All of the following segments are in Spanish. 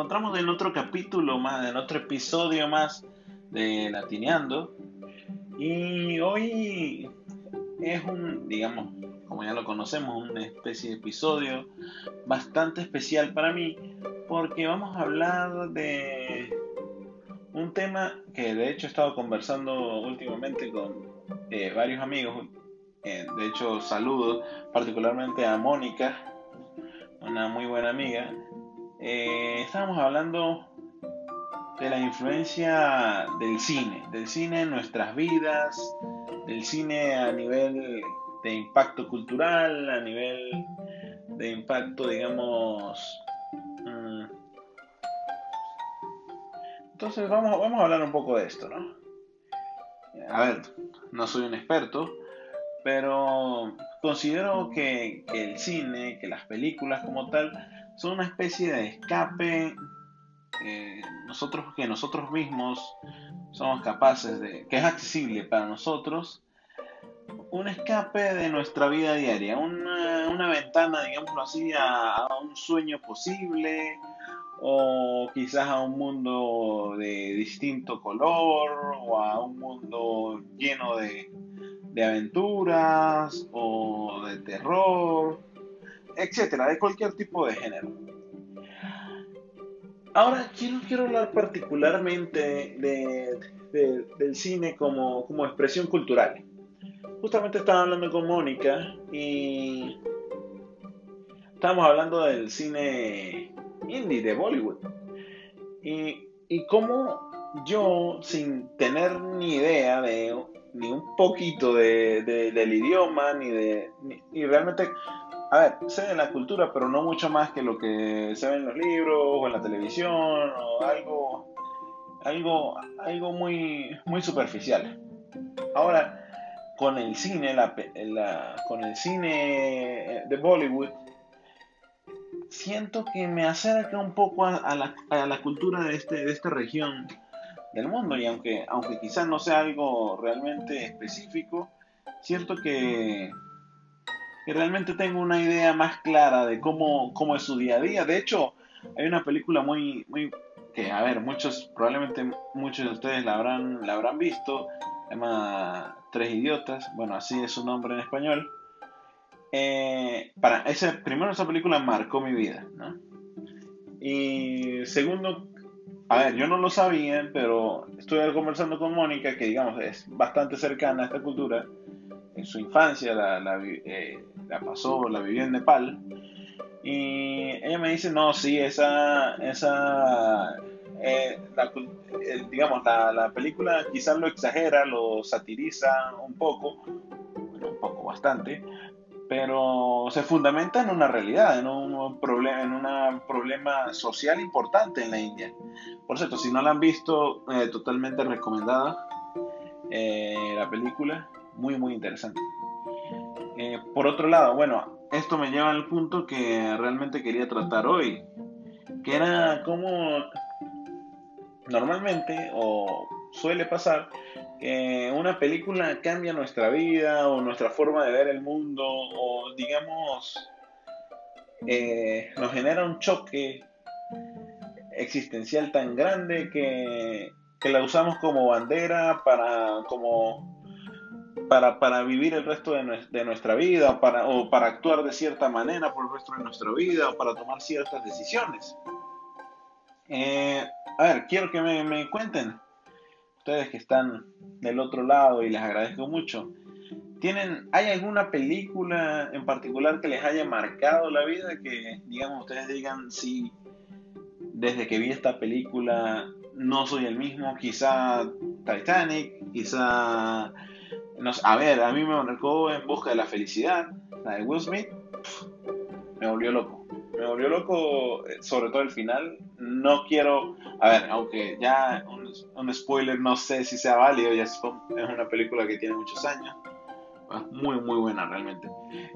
encontramos en otro capítulo más, en otro episodio más de Latineando. Y hoy es un, digamos, como ya lo conocemos, una especie de episodio bastante especial para mí porque vamos a hablar de un tema que de hecho he estado conversando últimamente con eh, varios amigos. Eh, de hecho, saludo particularmente a Mónica, una muy buena amiga. Eh, estábamos hablando de la influencia del cine, del cine en nuestras vidas, del cine a nivel de impacto cultural, a nivel de impacto, digamos... Mm. Entonces vamos, vamos a hablar un poco de esto, ¿no? A ver, no soy un experto, pero considero que, que el cine, que las películas como tal, son una especie de escape eh, nosotros que nosotros mismos somos capaces de, que es accesible para nosotros, un escape de nuestra vida diaria, una, ventana, digámoslo así, a, un sueño posible o quizás a un mundo de distinto color o a un mundo lleno de, de aventuras o de terror, etcétera, de cualquier tipo de género. Ahora quiero, quiero hablar particularmente de, del cine como, como expresión cultural. Justamente estaba hablando con Mónica y estábamos hablando del cine indie de Bollywood. Y, y cómo yo, sin tener ni idea de ni un poquito de, del idioma, ni de. Ni, realmente a ver, sé de la cultura, pero no mucho más que lo que se ve en los libros o en la televisión o algo, algo, algo muy, muy superficial. Ahora, con el cine, la, con el cine de Bollywood, siento que me acerca un poco a, la, a la, cultura de, este, de esta región del mundo y aunque, aunque quizás no sea algo realmente específico, cierto que realmente tengo una idea más clara de cómo, cómo es su día a día. De hecho, hay una película muy, muy que, a ver, muchos, probablemente muchos de ustedes la habrán, la habrán visto, se llama Tres Idiotas, bueno, así es su nombre en español. Eh, para ese, primero esa película marcó mi vida, ¿no? Y segundo, a ver, yo no lo sabía, pero estuve conversando con Mónica, que digamos es bastante cercana a esta cultura, en su infancia la, la, eh, la pasó, la vivió en Nepal. Y ella me dice, no, sí, esa, esa eh, digamos, la, la, película quizás lo exagera, lo satiriza un poco, bueno, un poco bastante, pero se fundamenta en una realidad, en un problema, en un problema social importante en la India. Por cierto, si no la han visto, eh, totalmente recomendada eh, la película, muy muy interesante. Eh, por otro lado, bueno, esto me lleva al punto que realmente quería tratar hoy, que era cómo normalmente o suele pasar que una película cambia nuestra vida o nuestra forma de ver el mundo o digamos eh, nos genera un choque existencial tan grande que, que la usamos como bandera para como para, para vivir el resto de, de nuestra vida para, o para actuar de cierta manera por el resto de nuestra vida o para tomar ciertas decisiones. Eh, a ver, quiero que me, me, cuenten, ustedes que están del otro lado y les agradezco mucho, ¿tienen, ¿hay alguna película en particular que les haya marcado la vida? Que, digamos, ustedes digan, sí, desde que vi esta película no soy el mismo, quizá Titanic, quizá a ver, a mí me marcó En Busca de la Felicidad, la de Will Smith, me volvió loco. Me volvió loco, eh, sobre todo el final. No quiero, a ver, aunque ya un, spoiler no sé si sea válido, ya es, una película que tiene muchos años. Muy, muy buena realmente.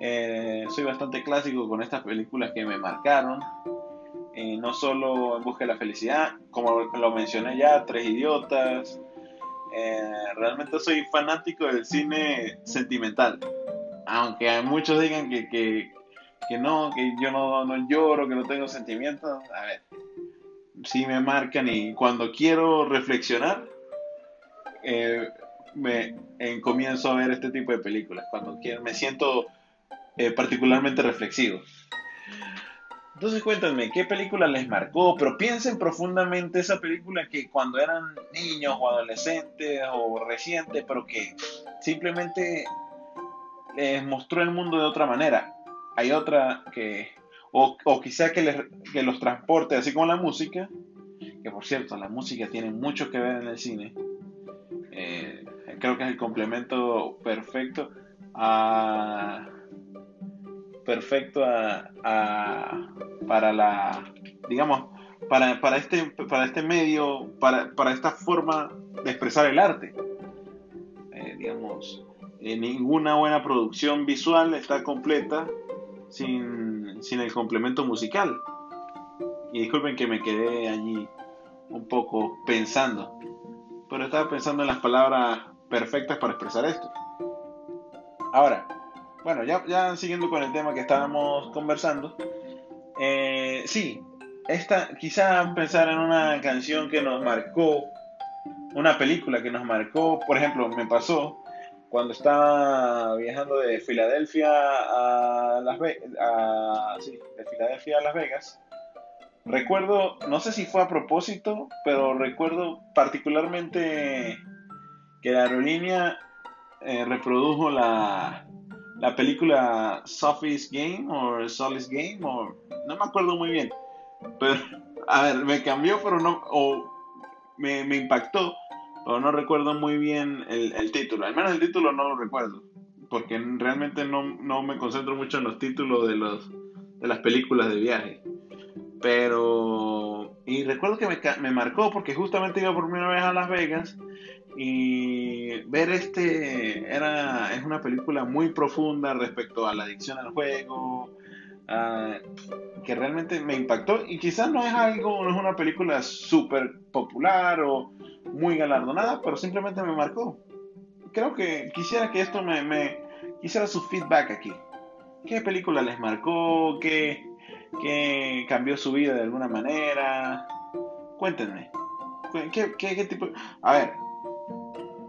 Eh, soy bastante clásico con estas películas que me marcaron. Eh, no solo En Busca de la Felicidad, como lo mencioné ya, Tres Idiotas, eh, realmente soy fanático del cine sentimental. Aunque muchos digan que, que, que no, que yo no, no, lloro, que no tengo sentimientos. A ver, sí me marcan y cuando quiero reflexionar, eh, me comienzo a ver este tipo de películas, cuando quiero, me siento eh, particularmente reflexivo. Entonces cuéntenme, ¿qué película les marcó? Pero piensen profundamente esa película que cuando eran niños o adolescentes o recientes, pero que simplemente les mostró el mundo de otra manera. Hay otra que, o, o quizá que, les, que los transporte, así como la música, que por cierto, la música tiene mucho que ver en el cine. Eh, creo que es el complemento perfecto a perfecto a, para la, digamos, para, este, este medio, para, para esta forma de expresar el arte. Eh, digamos, eh, ninguna buena producción visual está completa sin, sin el complemento musical. Y disculpen que me quedé allí un poco pensando, pero estaba pensando en las palabras perfectas para expresar esto. Ahora, bueno, ya, siguiendo con el tema que estábamos conversando, eh, sí, esta, quizá pensar en una canción que nos marcó, una película que nos marcó, por ejemplo, me pasó cuando estaba viajando de Filadelfia a Las Vegas, a Las Vegas, recuerdo, no sé si fue a propósito, pero recuerdo particularmente que la aerolínea eh, reprodujo la, la película Sophie's Game o Solis Game o no me acuerdo muy bien. Pero, a ver, me cambió, pero no, o me, impactó, pero no recuerdo muy bien el, título. Al menos el título no lo recuerdo, porque realmente no, no me concentro mucho en los títulos de, los, de las películas de viaje. Pero, y recuerdo que me, me marcó porque justamente iba por primera vez a Las Vegas y ver este era es una película muy profunda respecto a la adicción al juego que realmente me impactó y quizás no es algo no es una película súper popular o muy galardonada pero simplemente me marcó. Creo que quisiera que esto me, quisiera su feedback aquí. Qué película les marcó qué, qué cambió su vida de alguna manera cuéntenme. ¿Qué, qué, qué tipo a ver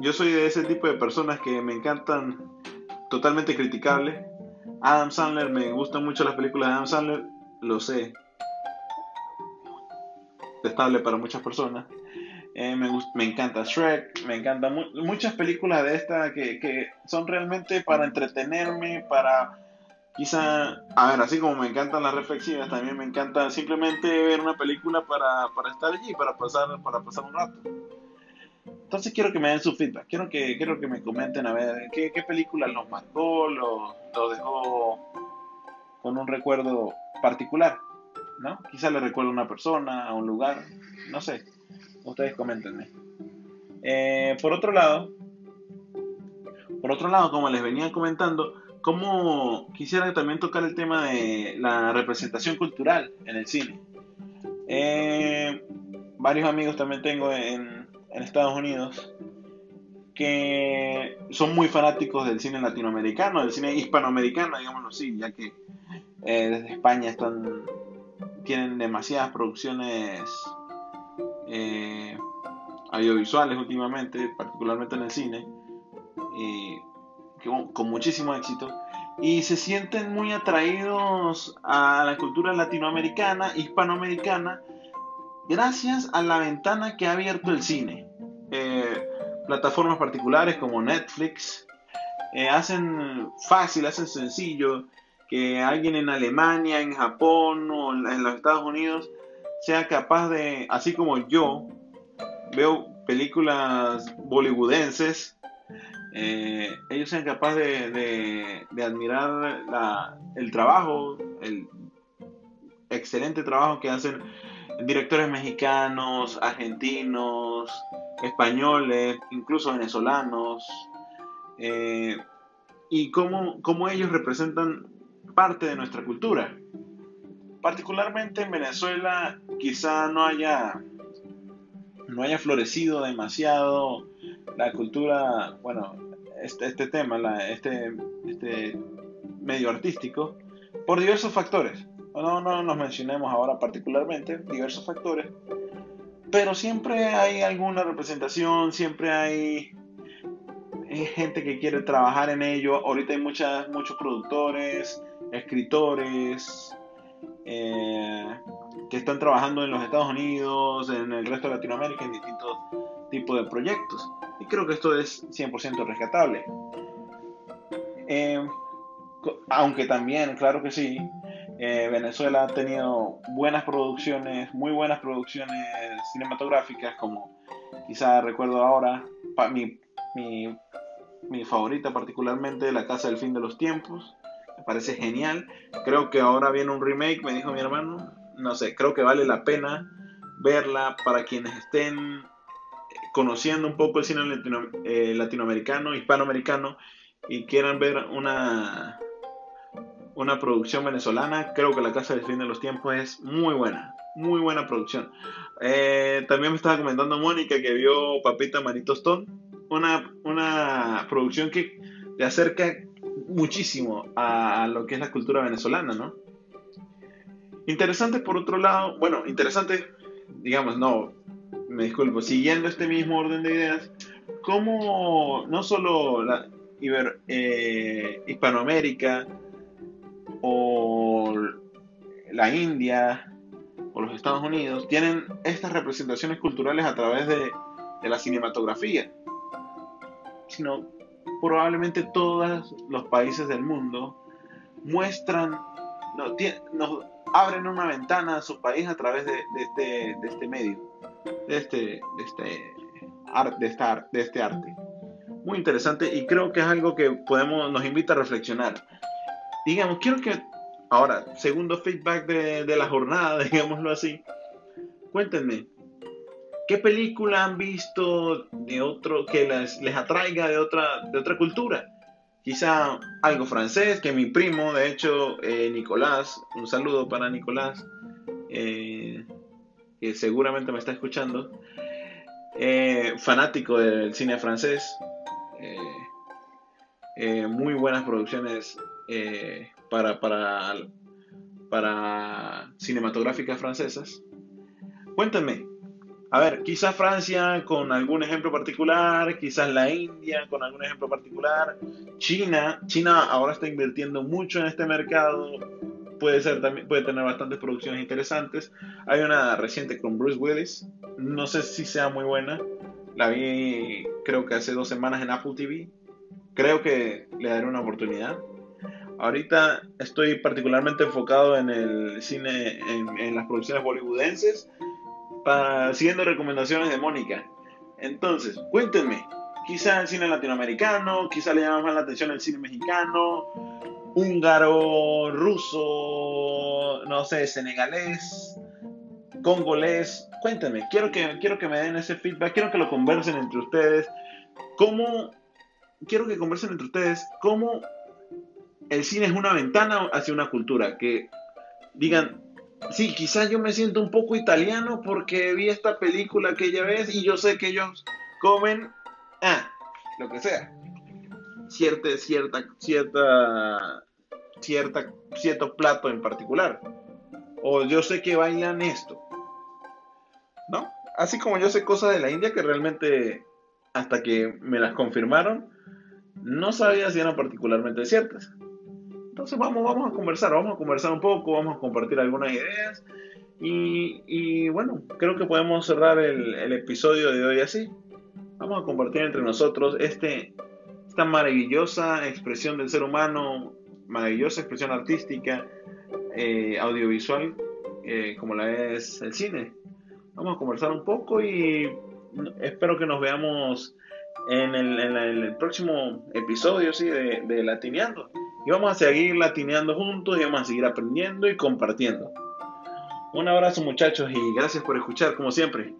yo soy de ese tipo de personas que me encantan totalmente criticables. Adam Sandler, me gustan mucho las películas de Adam Sandler, lo sé. Estable para muchas personas. Eh, me, me, encanta Shrek, me encantan muchas películas de esta que, que, son realmente para entretenerme, para quizá, a ver, así como me encantan las reflexivas, también me encanta simplemente ver una película para, para estar allí, para pasar, para pasar un rato. Entonces quiero que me den su feedback, quiero que, quiero que me comenten a ver qué, qué película los marcó, los, dejó con un recuerdo particular, ¿no? Quizá le recuerdo a una persona, a un lugar, no sé. Ustedes coméntenme. Eh, por otro lado, por otro lado, como les venía comentando, como quisiera también tocar el tema de la representación cultural en el cine. Eh, varios amigos también tengo en, en Estados Unidos que son muy fanáticos del cine latinoamericano, del cine hispanoamericano, digámoslo así, ya que eh, desde España están tienen demasiadas producciones eh, audiovisuales últimamente, particularmente en el cine, y con muchísimo éxito, y se sienten muy atraídos a la cultura latinoamericana, hispanoamericana, gracias a la ventana que ha abierto el cine. Eh, plataformas particulares como Netflix eh, hacen fácil, hacen sencillo que alguien en Alemania, en Japón o en los Estados Unidos sea capaz de, así como yo, veo películas bollywoodenses, eh, ellos sean capaces de, de admirar el trabajo, el excelente trabajo que hacen directores mexicanos, argentinos, españoles, incluso venezolanos, eh, y cómo, cómo, ellos representan parte de nuestra cultura. Particularmente en Venezuela quizá no haya, no haya florecido demasiado la cultura, bueno, este, este tema, este, este medio artístico, por diversos factores no, no nos mencionemos ahora particularmente diversos factores, pero siempre hay alguna representación, siempre hay gente que quiere trabajar en ello. Ahorita hay muchas, muchos productores, escritores eh, que están trabajando en los Estados Unidos, en el resto de Latinoamérica, en distintos tipos de proyectos. Y creo que esto es 100% rescatable. Eh, aunque también, claro que sí, eh, Venezuela ha tenido buenas producciones, muy buenas producciones cinematográficas, como quizá recuerdo ahora, mi, mi, favorita particularmente, La Casa del Fin de los Tiempos, me parece genial. Creo que ahora viene un remake, me dijo mi hermano, no sé, creo que vale la pena verla para quienes estén conociendo un poco el cine eh, latinoamericano, hispanoamericano y quieran ver una una producción venezolana. Creo que La Casa del Fin de los Tiempos es muy buena, muy buena producción. Eh, también me estaba comentando Mónica que vio Papita Manito Stone, una, una producción que le acerca muchísimo a, lo que es la cultura venezolana, ¿no? Interesante por otro lado, bueno, interesante, digamos, no, me disculpo, siguiendo este mismo orden de ideas, como no solo la eh, Hispanoamérica, o la India o los Estados Unidos tienen estas representaciones culturales a través de, la cinematografía, sino probablemente todos los países del mundo muestran, nos abren una ventana a su país a través de, este, este, medio, de este, de este, de, de este arte. Muy interesante y creo que es algo que podemos, nos invita a reflexionar digamos, quiero que ahora, segundo feedback de, la jornada, digámoslo así, cuéntenme, ¿qué película han visto de otro que les, les atraiga de otra, de otra cultura? Quizá algo francés, que mi primo, de hecho, eh, Nicolás, un saludo para Nicolás, eh, que seguramente me está escuchando, eh, fanático del cine francés, muy buenas producciones eh, para, para, para cinematográficas francesas. Cuéntame, a ver, quizás Francia con algún ejemplo particular, quizás la India con algún ejemplo particular, China, China ahora está invirtiendo mucho en este mercado, puede ser también puede tener bastantes producciones interesantes. Hay una reciente con Bruce Willis, no sé si sea muy buena, la vi creo que hace dos semanas en Apple TV, creo que le daré una oportunidad. Ahorita estoy particularmente enfocado en el cine, en, las producciones bollywoodenses, para, siguiendo recomendaciones de Mónica. Entonces, cuéntenme, quizá el cine latinoamericano, quizá le llama más la atención el cine mexicano, húngaro, ruso, no sé, senegalés, congolés. Cuéntenme, quiero que, quiero que me den ese feedback, quiero que lo conversen entre ustedes. ¿Cómo, quiero que conversen entre ustedes cómo el cine es una ventana hacia una cultura, que digan, sí, quizás yo me siento un poco italiano porque vi esta película aquella vez y yo sé que ellos comen, ah, lo que sea, cierta, cierta, cierta, cierta, cierto plato en particular. O yo sé que bailan esto. ¿No? Así como yo sé cosas de la India que realmente, hasta que me las confirmaron, no sabía si eran particularmente ciertas. Entonces vamos, vamos a conversar, vamos a conversar un poco, vamos a compartir algunas ideas. Y, bueno, creo que podemos cerrar el, episodio de hoy así. Vamos a compartir entre nosotros este, esta maravillosa expresión del ser humano, maravillosa expresión artística, eh, audiovisual, eh, como la es el cine. Vamos a conversar un poco y espero que nos veamos en el, próximo episodio ¿sí? de, de Latineando. Y vamos a seguir latineando juntos y vamos a seguir aprendiendo y compartiendo. Un abrazo muchachos y gracias por escuchar como siempre.